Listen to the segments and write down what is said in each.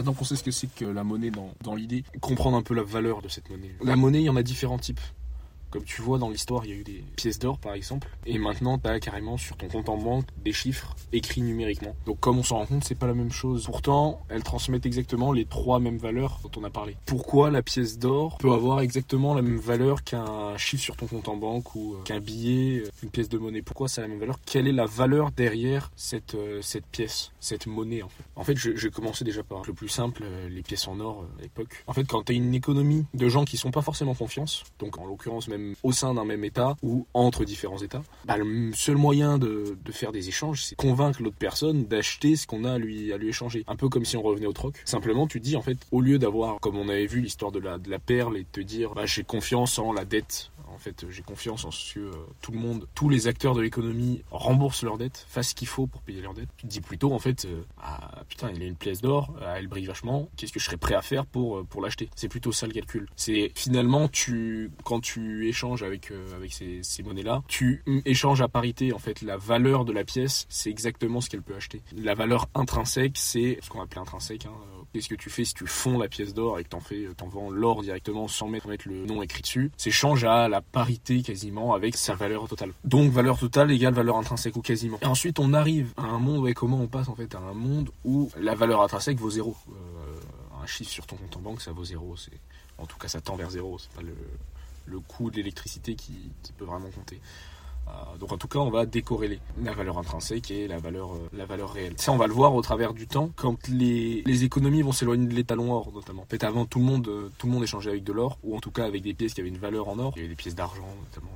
Maintenant qu'on sait ce que c'est que la monnaie dans, dans l'idée, comprendre un peu la valeur de cette monnaie. La monnaie, il y en a différents types. Comme tu vois dans l'histoire, il y a eu des pièces d'or par exemple, et maintenant tu as carrément sur ton compte en banque des chiffres écrits numériquement. Donc comme on s'en rend compte, c'est pas la même chose. Pourtant, elles transmettent exactement les trois mêmes valeurs dont on a parlé. Pourquoi la pièce d'or peut avoir exactement la même valeur qu'un chiffre sur ton compte en banque ou euh, qu'un billet, euh, une pièce de monnaie? Pourquoi ça a la même valeur? Quelle est la valeur derrière cette, euh, cette pièce, cette monnaie en fait? En fait, je, je commençais déjà par le plus simple, les pièces en or à l'époque. En fait, quand tu as une économie de gens qui sont pas forcément confiance, donc en l'occurrence même au sein d'un même État ou entre différents États, bah, le seul moyen de, faire des échanges, c'est convaincre l'autre personne d'acheter ce qu'on a à lui, à lui échanger. Un peu comme si on revenait au troc. Simplement, tu dis, en fait, au lieu d'avoir, comme on avait vu l'histoire de la, de la perle et de te dire, bah, j'ai confiance en la dette en fait, j'ai confiance en ce que euh, tout le monde, tous les acteurs de l'économie remboursent leurs dettes, fassent ce qu'il faut pour payer leurs dettes. Tu te dis plutôt, en fait, euh, ah putain, il a une pièce d'or, euh, elle brille vachement, qu'est-ce que je serais prêt à faire pour, l'acheter? C'est plutôt ça le calcul. C'est finalement, tu, quand tu échanges avec, avec ces, monnaies-là, tu échanges à parité, en fait, la valeur de la pièce, c'est exactement ce qu'elle peut acheter. La valeur intrinsèque, c'est ce qu'on appelle intrinsèque, hein, Qu'est-ce que tu fais si tu fonds la pièce d'or et que t'en fais, t'en vends l'or directement sans mettre, le nom écrit dessus C'est change à la parité quasiment avec sa valeur totale. Donc valeur totale égale valeur intrinsèque ou quasiment. Et ensuite on arrive à un monde, comment on passe en fait à un monde où la valeur intrinsèque vaut zéro. Euh, un chiffre sur ton compte en banque ça vaut zéro. C'est, en tout cas ça tend vers zéro. C'est pas le, coût de l'électricité qui peut vraiment compter. Euh, donc en tout cas, on va décorréler la valeur intrinsèque et la valeur, euh, la valeur réelle. Ça, on va le voir au travers du temps, quand les, économies vont s'éloigner de l'étalon or, notamment. En fait, avant, tout le monde, euh, tout le monde échangeait avec de l'or, ou en tout cas avec des pièces qui avaient une valeur en or. Il y avait des pièces d'argent, notamment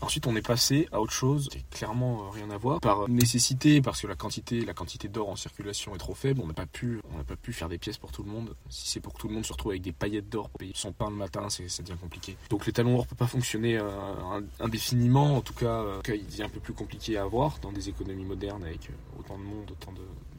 Ensuite, on est passé à autre chose qui clairement euh, rien à voir. Par nécessité, parce que la quantité, d'or en circulation est trop faible, on n'a pas pu, pas pu faire des pièces pour tout le monde. Si c'est pour que tout le monde se retrouve avec des paillettes d'or pour payer son pain le matin, c'est, ça devient compliqué. Donc l'étalon or peut pas fonctionner euh, indéfiniment. En tout cas, euh, il est un peu plus compliqué à avoir dans des économies modernes avec autant de monde, autant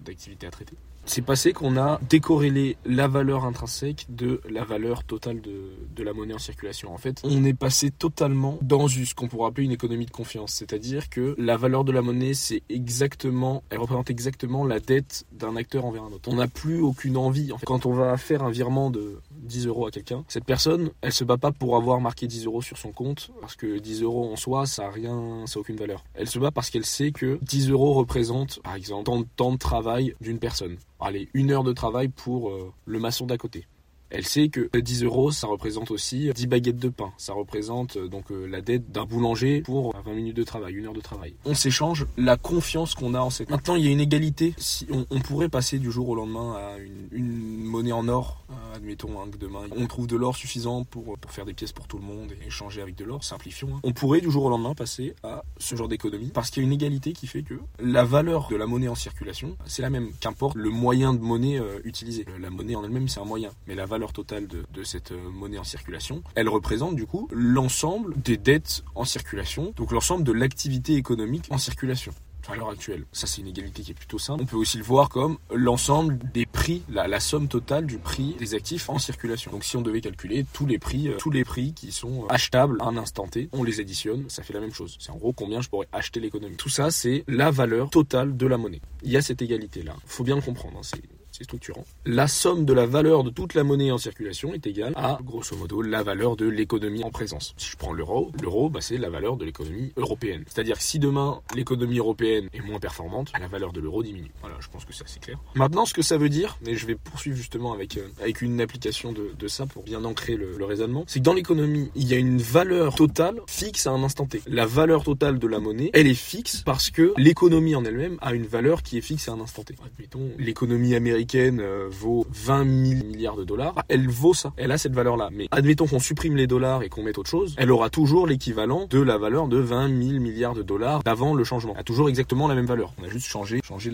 d'activités à traiter c'est passé qu'on a décorrélé la valeur intrinsèque de la valeur totale de, de, la monnaie en circulation. En fait, on est passé totalement dans ce qu'on pourrait appeler une économie de confiance. C'est-à-dire que la valeur de la monnaie, c'est exactement, elle représente exactement la dette d'un acteur envers un autre. On n'a plus aucune envie. En fait, quand on va faire un virement de 10 euros à quelqu'un, cette personne, elle se bat pas pour avoir marqué 10 euros sur son compte, parce que 10 euros en soi, ça a rien, ça a aucune valeur. Elle se bat parce qu'elle sait que 10 euros représentent, par exemple, tant de temps de travail d'une personne allez, une heure de travail pour euh, le maçon d'à côté. Elle sait que 10 euros, ça représente aussi 10 baguettes de pain. Ça représente euh, donc euh, la dette d'un boulanger pour 20 minutes de travail, une heure de travail. On s'échange la confiance qu'on a en cette. Maintenant, il y a une égalité. Si on, pourrait passer du jour au lendemain à une, monnaie en or, admettons hein, que demain on trouve de l'or suffisant pour, pour faire des pièces pour tout le monde et échanger avec de l'or, simplifions. Hein. On pourrait du jour au lendemain passer à ce genre d'économie parce qu'il y a une égalité qui fait que la valeur de la monnaie en circulation, c'est la même, qu'importe le moyen de monnaie utilisé. La monnaie en elle-même, c'est un moyen, mais la valeur totale de, cette euh, monnaie en circulation, elle représente du coup l'ensemble des dettes en circulation, donc l'ensemble de l'activité économique en circulation à l'heure actuelle. Ça, c'est une égalité qui est plutôt simple. On peut aussi le voir comme l'ensemble des prix, la, somme totale du prix des actifs en circulation. Donc, si on devait calculer tous les prix, euh, tous les prix qui sont euh, achetables à un instant T, on les additionne, ça fait la même chose. C'est en gros combien je pourrais acheter l'économie. Tout ça, c'est la valeur totale de la monnaie. Il y a cette égalité-là. Faut bien le comprendre. Hein. Structurant. La somme de la valeur de toute la monnaie en circulation est égale à, grosso modo, la valeur de l'économie en présence. Si je prends l'euro, l'euro, bah, c'est la valeur de l'économie européenne. C'est-à-dire que si demain l'économie européenne est moins performante, la valeur de l'euro diminue. Voilà, je pense que c'est assez clair. Maintenant, ce que ça veut dire, et je vais poursuivre justement avec, euh, avec une application de, de, ça pour bien ancrer le, le raisonnement, c'est que dans l'économie, il y a une valeur totale fixe à un instant T. La valeur totale de la monnaie, elle est fixe parce que l'économie en elle-même a une valeur qui est fixe à un instant T. Admettons, l'économie américaine euh, vaut 20 000 milliards de dollars, elle vaut ça. Elle a cette valeur-là. Mais admettons qu'on supprime les dollars et qu'on mette autre chose, elle aura toujours l'équivalent de la valeur de 20 000 milliards de dollars d'avant le changement. Elle a toujours exactement la même valeur. On a juste changé, changé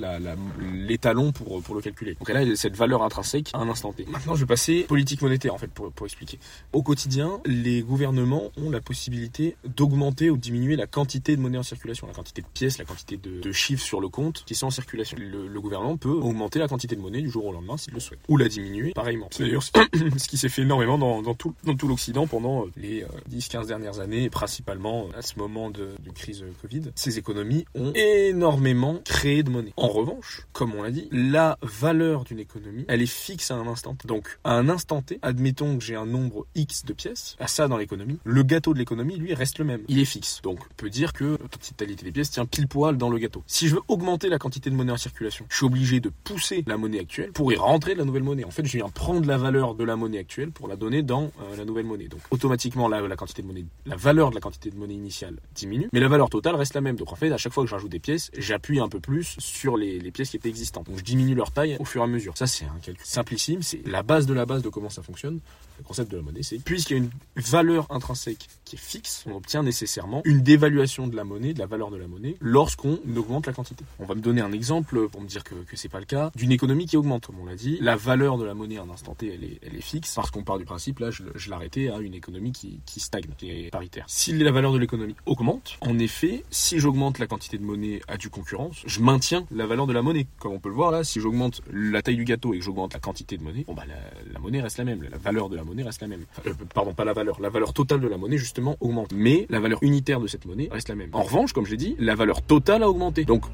l'étalon pour, pour le calculer. Donc elle a cette valeur intrinsèque à un instant T. Maintenant, je vais passer politique monétaire en fait pour, pour expliquer. Au quotidien, les gouvernements ont la possibilité d'augmenter ou diminuer la quantité de monnaie en circulation, la quantité de pièces, la quantité de, chiffres sur le compte qui sont en circulation. Le, le gouvernement peut augmenter la quantité de monnaie du jour au lendemain s'il le souhaite. Ou la diminuer pareillement. C'est d'ailleurs ce qui s'est fait énormément dans, tout, l'Occident pendant les 10-15 dernières années, et principalement à ce moment de, crise Covid. Ces économies ont énormément créé de monnaie. En revanche, comme on l'a dit, la valeur d'une économie, elle est fixe à un instant. Donc, à un instant T, admettons que j'ai un nombre X de pièces, à ça dans l'économie, le gâteau de l'économie, lui, reste le même. Il est fixe. Donc, on peut dire que la totalité des pièces tient pile poil dans le gâteau. Si je veux augmenter la quantité de monnaie en circulation, je suis obligé de pousser la monnaie actuelle pour y rentrer la nouvelle monnaie. En fait, je viens prendre la valeur de la monnaie actuelle pour la donner dans euh, la nouvelle monnaie. Donc, automatiquement, la, valeur de la quantité de monnaie initiale diminue, mais la valeur totale reste la même. Donc, en fait, à chaque fois que j'ajoute des pièces, j'appuie un peu plus sur les pièces qui étaient existantes. Donc, je diminue leur taille au fur et à mesure. Ça, c'est un calcul simplissime. C'est la base de la base de comment ça fonctionne le concept de la monnaie, c'est puisqu'il y a une valeur intrinsèque qui est fixe, on obtient nécessairement une dévaluation de la monnaie, de la valeur de la monnaie, lorsqu'on augmente la quantité. On va me donner un exemple pour me dire que, que c'est pas le cas d'une économie qui augmente, comme on l'a dit. La valeur de la monnaie à un instant T, elle est, elle est fixe, parce qu'on part du principe, là, je, je l'arrêtais à une économie qui, qui stagne, qui est paritaire. Si la valeur de l'économie augmente, en effet, si j'augmente la quantité de monnaie à du concurrence, je maintiens la valeur de la monnaie. Comme on peut le voir là, si j'augmente la taille du gâteau et que j'augmente la quantité de monnaie, bon bah la, monnaie reste la même, la valeur monnaie reste la même. Euh, pardon, pas la valeur. La valeur totale de la monnaie, justement, augmente. Mais la valeur unitaire de cette monnaie reste la même. En revanche, comme je l'ai dit, la valeur totale a augmenté. Donc,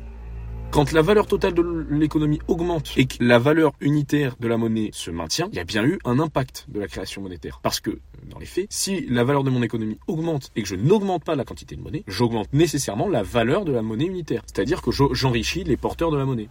quand la valeur totale de l'économie augmente et que la valeur unitaire de la monnaie se maintient, il y a bien eu un impact de la création monétaire. Parce que, dans les faits, si la valeur de mon économie augmente et que je n'augmente pas la quantité de monnaie, j'augmente nécessairement la valeur de la monnaie unitaire. C'est-à-dire que j'enrichis les porteurs de la monnaie.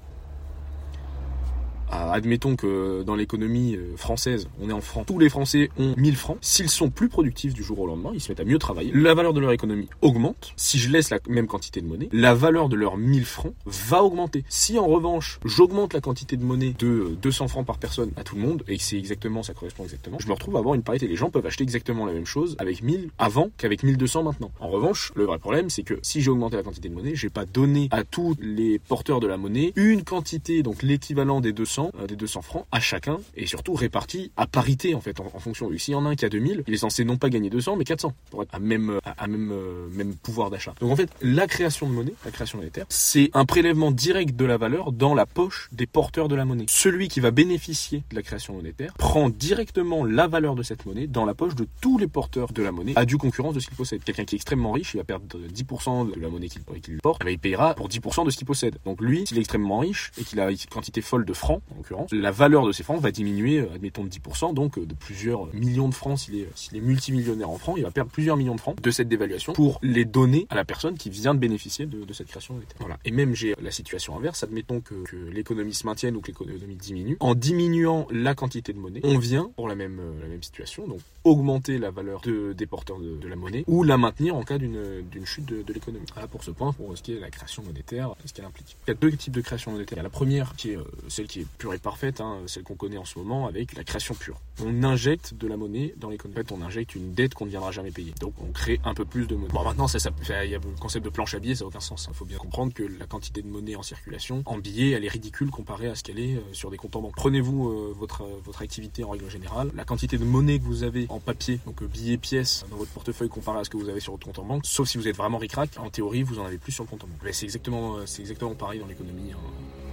Ah, admettons que dans l'économie euh, française, on est en francs, tous les Français ont 1000 francs. S'ils sont plus productifs du jour au lendemain, ils se mettent à mieux travailler. La valeur de leur économie augmente. Si je laisse la même quantité de monnaie, la valeur de leurs 1000 francs va augmenter. Si en revanche, j'augmente la quantité de monnaie de 200 francs par personne à tout le monde, et que c'est exactement, ça correspond exactement, je me retrouve à avoir une parité. Les gens peuvent acheter exactement la même chose avec 1000 avant qu'avec 1200 maintenant. En revanche, le vrai problème, c'est que si j'ai augmenté la quantité de monnaie, j'ai pas donné à tous les porteurs de la monnaie une quantité, donc l'équivalent des 200 euh, des 200 francs à chacun et surtout répartis à parité en fait en, fonction. S'il y en a un qui a 2000, il est censé non pas gagner 200 mais 400 pour être à même à, même euh, même pouvoir d'achat. Donc en fait, la création de monnaie, la création monétaire, c'est un prélèvement direct de la valeur dans la poche des porteurs de la monnaie. Celui qui va bénéficier de la création monétaire prend directement la valeur de cette monnaie dans la poche de tous les porteurs de la monnaie à du concurrence de ce qu'il possède. Quelqu'un qui est extrêmement riche, il va perdre 10% de la monnaie qu'il porte, il payera pour 10% de ce qu'il possède. Donc lui, s'il est extrêmement riche et qu'il a une quantité folle de francs, en l'occurrence, la valeur de ces francs va diminuer, euh, admettons, de 10%, donc euh, de plusieurs millions de francs. S'il est, s'il est multimillionnaire en francs, il va perdre plusieurs millions de francs de cette dévaluation pour les donner à la personne qui vient de bénéficier de, cette création monétaire. Voilà. Et même j'ai la situation inverse, admettons que, l'économie se maintienne ou que l'économie diminue. En diminuant la quantité de monnaie, on vient pour la même, euh, la même situation, donc augmenter la valeur de, des porteurs de, la monnaie ou la maintenir en cas d'une, d'une chute de, l'économie. Voilà pour ce point, pour ce qui est la création monétaire, ce qu'elle implique. Il y a deux types de création monétaire. Il y a la première qui est celle qui est pure et parfaite, hein, celle qu'on connaît en ce moment avec la création pure. On injecte de la monnaie dans l'économie. En fait, on injecte une dette qu'on ne viendra jamais payer. Donc, on crée un peu plus de monnaie. Bon, maintenant, ça, ça, il y a le concept de planche à billets, ça n'a aucun sens. Il faut bien comprendre que la quantité de monnaie en circulation, en billets, elle est ridicule comparée à ce qu'elle est euh, sur des comptes en banque. Prenez-vous euh, votre, euh, votre activité en règle générale. La quantité de monnaie que vous avez en papier, donc billets, pièces, dans votre portefeuille comparé à ce que vous avez sur votre compte en banque, sauf si vous êtes vraiment ricrac, en théorie, vous en avez plus sur le compte en banque. C'est exactement, c'est exactement pareil dans l'économie. Hein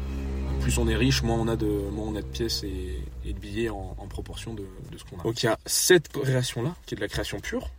plus on est riche, moins on a de, de pièces et, de billets en, proportion de, ce qu'on a. Donc il y a cette création-là, qui est de la création pure,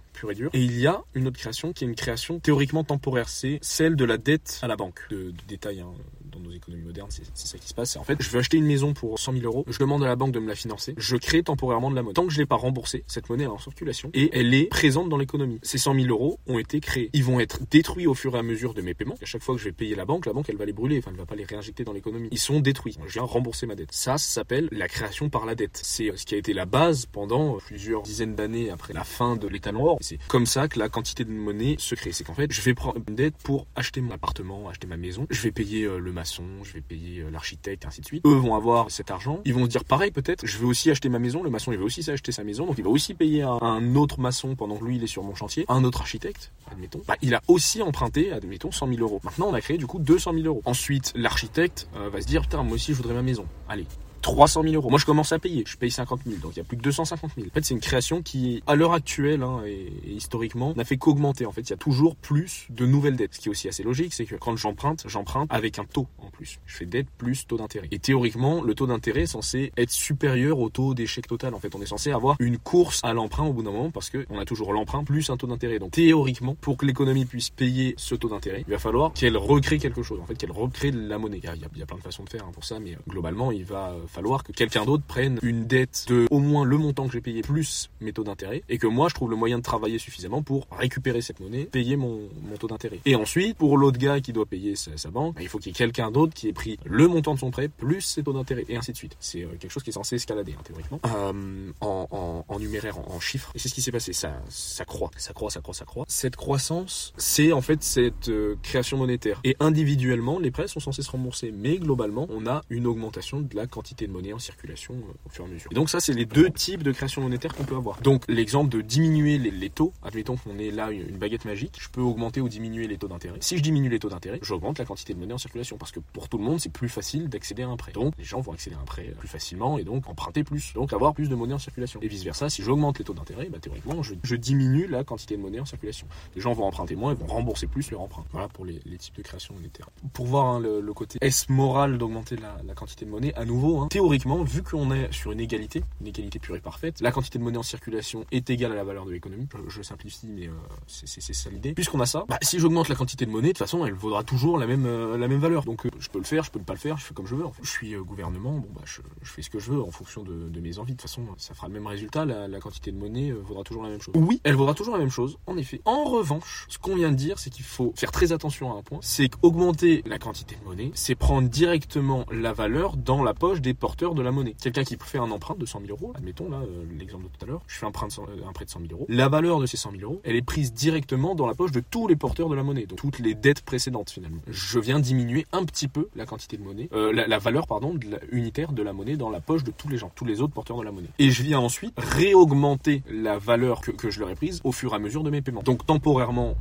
et il y a une autre création qui est une création théoriquement temporaire. C'est celle de la dette à la banque. De, détail, hein dans nos économies modernes, c'est ça qui se passe. En fait, je veux acheter une maison pour 100 000 euros, je demande à la banque de me la financer, je crée temporairement de la monnaie. Tant que je l'ai pas remboursée, cette monnaie est en circulation et elle est présente dans l'économie. Ces 100 000 euros ont été créés. Ils vont être détruits au fur et à mesure de mes paiements. À chaque fois que je vais payer la banque, la banque elle va les brûler, enfin elle va pas les réinjecter dans l'économie. Ils sont détruits. Je viens rembourser ma dette. Ça, s'appelle la création par la dette. C'est ce qui a été la base pendant plusieurs dizaines d'années après la fin de l'étalon or. C'est comme ça que la quantité de monnaie se crée. C'est qu'en fait, je vais prendre une dette pour acheter mon appartement, acheter ma maison. Je vais payer euh, le maçon, je vais payer euh, l'architecte, ainsi de suite. Eux vont avoir cet argent. Ils vont se dire pareil peut-être, je vais aussi acheter ma maison. Le maçon, il va aussi acheter sa maison. Donc il va aussi payer un, autre maçon pendant que lui, il est sur mon chantier. Un autre architecte, admettons. Bah, il a aussi emprunté, admettons, 100 000 euros. Maintenant, on a créé du coup 200 000 euros. Ensuite, l'architecte euh, va se dire, putain, moi aussi, je voudrais ma maison. Allez, 300 000 euros. Moi, je commence à payer. Je paye 50 000, donc il y a plus que 250 000. En fait, c'est une création qui, à l'heure actuelle hein, et, historiquement, n'a fait qu'augmenter. En fait, il y a toujours plus de nouvelles dettes. Ce qui est aussi assez logique, c'est que quand j'emprunte, j'emprunte avec un taux en plus. Je fais dette plus taux d'intérêt. Et théoriquement, le taux d'intérêt est censé être supérieur au taux d'échec total. En fait, on est censé avoir une course à l'emprunt au bout d'un moment parce que on a toujours l'emprunt plus un taux d'intérêt. Donc théoriquement, pour que l'économie puisse payer ce taux d'intérêt, il va falloir qu'elle recrée quelque chose. En fait, qu'elle recrée de la monnaie. Il y, a, plein de façons de faire hein, pour ça, mais euh, globalement, il va falloir que quelqu'un d'autre prenne une dette de au moins le montant que j'ai payé plus mes taux d'intérêt et que moi je trouve le moyen de travailler suffisamment pour récupérer cette monnaie, payer mon, taux d'intérêt. Et ensuite, pour l'autre gars qui doit payer sa, banque, bah, il faut qu'il y ait quelqu'un d'autre qui ait pris le montant de son prêt plus ses taux d'intérêt et ainsi de suite. C'est euh, quelque chose qui est censé escalader hein, théoriquement euh, en, numéraire, en, chiffres. Et c'est ce qui s'est passé. Ça, ça croît, ça croît, ça croît, ça croît. Cette croissance, c'est en fait cette euh, création monétaire. Et individuellement, les prêts sont censés se rembourser, mais globalement, on a une augmentation de la quantité de monnaie en circulation au fur et à mesure. Et donc ça, c'est les deux types de création monétaire qu'on peut avoir. Donc l'exemple de diminuer les, taux, admettons qu'on ait là une baguette magique, je peux augmenter ou diminuer les taux d'intérêt. Si je diminue les taux d'intérêt, j'augmente la quantité de monnaie en circulation parce que pour tout le monde, c'est plus facile d'accéder à un prêt. Donc les gens vont accéder à un prêt plus facilement et donc emprunter plus, donc avoir plus de monnaie en circulation. Et vice versa, si j'augmente les taux d'intérêt, bah, théoriquement, je, diminue la quantité de monnaie en circulation. Les gens vont emprunter moins et vont rembourser plus leur emprunt. Voilà pour les, types de création monétaire. Pour voir hein, le, côté est-ce moral d'augmenter la, quantité de monnaie, à nouveau, hein, théoriquement, vu qu'on est sur une égalité, une égalité pure et parfaite, la quantité de monnaie en circulation est égale à la valeur de l'économie. Je, simplifie, mais euh, c'est ça l'idée. Puisqu'on a ça, bah, si j'augmente la quantité de monnaie, de toute façon, elle vaudra toujours la même, euh, la même valeur. Donc euh, je peux le faire, je peux ne pas le faire, je fais comme je veux. Je suis gouvernement, bon bah je, fais ce que je veux en fonction de, mes envies. De toute façon, ça fera le même résultat, la, quantité de monnaie vaudra toujours la même chose. Oui, elle vaudra toujours la même chose, en effet. En revanche, ce qu'on vient de dire, c'est qu'il faut faire très attention à un point, c'est qu'augmenter la quantité de monnaie, c'est prendre directement la valeur dans la poche des porteurs de la monnaie. Quelqu'un qui fait un emprunt de 100 000 euros, admettons là l'exemple de tout à l'heure, je fais un, prêt de 100 000 euros, la valeur de ces 100 000 euros, elle est prise directement dans la poche de tous les porteurs de la monnaie, donc toutes les dettes précédentes finalement. Je viens diminuer un petit peu la quantité de monnaie, euh, la, valeur pardon unitaire de la monnaie dans la poche de tous les gens, tous les autres porteurs de la monnaie. Et je viens ensuite réaugmenter la valeur que je leur ai prise au fur et à mesure de mes paiements. Donc temporairement,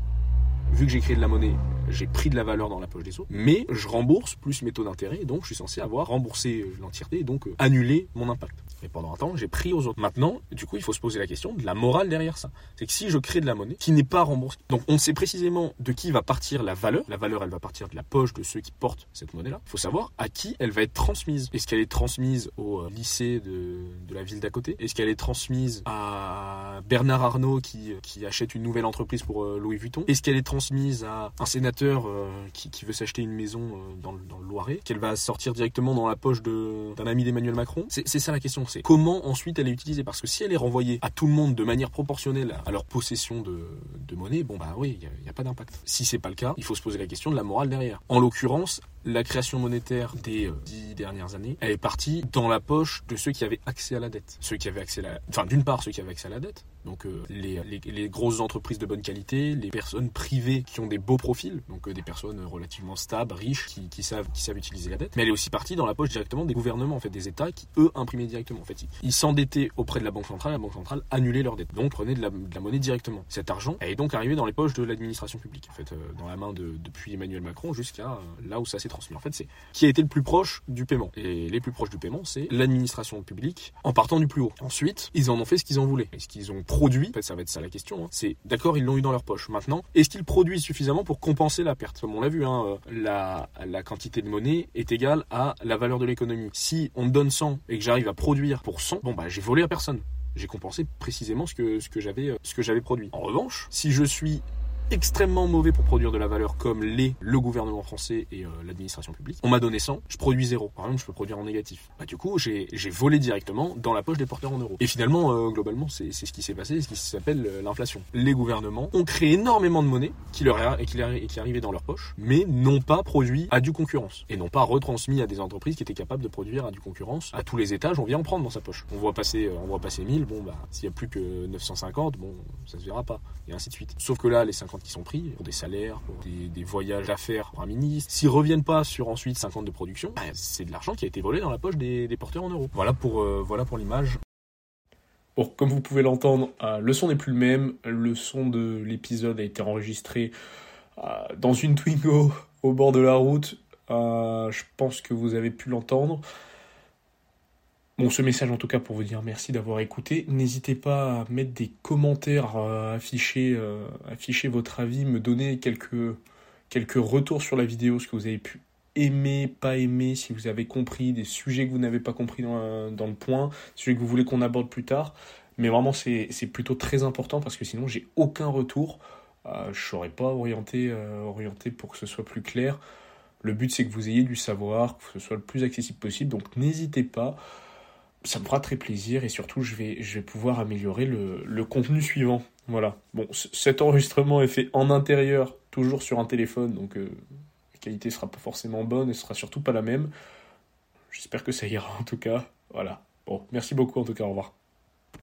vu que j'ai créé de la monnaie, j'ai pris de la valeur dans la poche des autres, mais je rembourse plus mes taux d'intérêt, donc je suis censé avoir remboursé l'entièreté, donc euh, annuler mon impact. Et pendant un temps, j'ai pris aux autres. Maintenant, du coup, il faut se poser la question de la morale derrière ça. C'est que si je crée de la monnaie qui n'est pas remboursée, donc on sait précisément de qui va partir la valeur. La valeur, elle va partir de la poche de ceux qui portent cette monnaie-là. Il faut savoir à qui elle va être transmise. Est-ce qu'elle est transmise au euh, lycée de, de la ville d'à côté? Est-ce qu'elle est transmise à Bernard Arnault qui, qui achète une nouvelle entreprise pour euh, Louis Vuitton? Est-ce qu'elle est transmise à un sénateur euh, qui, veut s'acheter une maison dans le, dans le Loiret Qu'elle va sortir directement dans la poche d'un ami d'Emmanuel Macron C'est ça la question c'est comment ensuite elle est utilisée. Parce que si elle est renvoyée à tout le monde de manière proportionnelle à leur possession de, monnaie, bon bah oui, il n'y a, pas d'impact. Si c'est pas le cas, il faut se poser la question de la morale derrière. En l'occurrence, la création monétaire des euh, dix dernières années, elle est partie dans la poche de ceux qui avaient accès à la dette. Ceux qui avaient accès à la... Enfin, d'une part, ceux qui avaient accès à la dette, donc euh, les, les, grosses entreprises de bonne qualité, les personnes privées qui ont des beaux profils, donc euh, des personnes relativement stables, riches, qui, savent, qui savent utiliser la dette. Mais elle est aussi partie dans la poche directement des gouvernements, en fait, des États qui, eux, imprimaient directement. En fait, ils s'endettaient auprès de la Banque centrale, la Banque centrale annulait leur dette, donc prenaient de la, de la monnaie directement. Cet argent est donc arrivé dans les poches de l'administration publique, en fait, dans la main de, depuis Emmanuel Macron jusqu'à là où ça s'est transmis. En fait, c'est qui a été le plus proche du paiement. Et les plus proches du paiement, c'est l'administration publique en partant du plus haut. Ensuite, ils en ont fait ce qu'ils en voulaient. Et ce qu'ils ont produit, en fait, ça va être ça la question, hein, c'est d'accord, ils l'ont eu dans leur poche. Maintenant, est-ce qu'ils produisent suffisamment pour compenser la perte? Comme on l'a vu, hein, euh, la, la quantité de monnaie est égale à la valeur de l'économie. Si on me donne 100 et que j'arrive à produire pour 100, bon bah j'ai volé à personne j'ai compensé précisément ce que, ce que j'avais ce que j'avais produit. En revanche, si je suis extrêmement mauvais pour produire de la valeur comme l'est le gouvernement français et euh, l'administration publique. On m'a donné 100, je produis zéro. Par exemple, je peux produire en négatif. Bah, du coup, j'ai volé directement dans la poche des porteurs en euros. Et finalement, euh, globalement, c'est ce qui s'est passé, ce qui s'appelle euh, l'inflation. Les gouvernements ont créé énormément de monnaie qui leur est, et qui, dans leur poche, mais n'ont pas produit à du concurrence et n'ont pas retransmis à des entreprises qui étaient capables de produire à du concurrence. À tous les étages, on vient en prendre dans sa poche. On voit passer, on voit passer 1000, bon bah s'il y a plus que 950, bon ça se verra pas et ainsi de suite. Sauf que là, les 50 qui sont pris, pour des salaires, pour des, voyages d'affaires pour un ministre, s'ils reviennent pas sur ensuite 50 de production, bah, c'est de l'argent qui a été volé dans la poche des, porteurs en euros. Voilà pour, euh, voilà pour l'image. Bon, comme vous pouvez l'entendre, euh, le son n'est plus le même. Le son de l'épisode a été enregistré euh, dans une Twingo au bord de la route. je pense que vous avez pu l'entendre. Bon, ce message en tout cas pour vous dire merci d'avoir écouté. N'hésitez pas à mettre des commentaires, afficher, euh, afficher votre avis, me donner quelques, quelques retours sur la vidéo, ce que vous avez pu aimer, pas aimer, si vous avez compris, des sujets que vous n'avez pas compris dans, dans, le point, sujets que vous voulez qu'on aborde plus tard. Mais vraiment, c'est plutôt très important parce que sinon, j'ai aucun retour. Euh, je ne saurais pas orienter, euh, orienter pour que ce soit plus clair. Le but, c'est que vous ayez du savoir, que ce soit le plus accessible possible. Donc, n'hésitez pas ça me fera très plaisir et surtout je vais, pouvoir améliorer le, contenu suivant. Voilà. Bon, cet enregistrement est fait en intérieur, toujours sur un téléphone, donc euh, la qualité sera pas forcément bonne et sera surtout pas la même. J'espère que ça ira en tout cas. Voilà. Bon, merci beaucoup en tout cas, au revoir.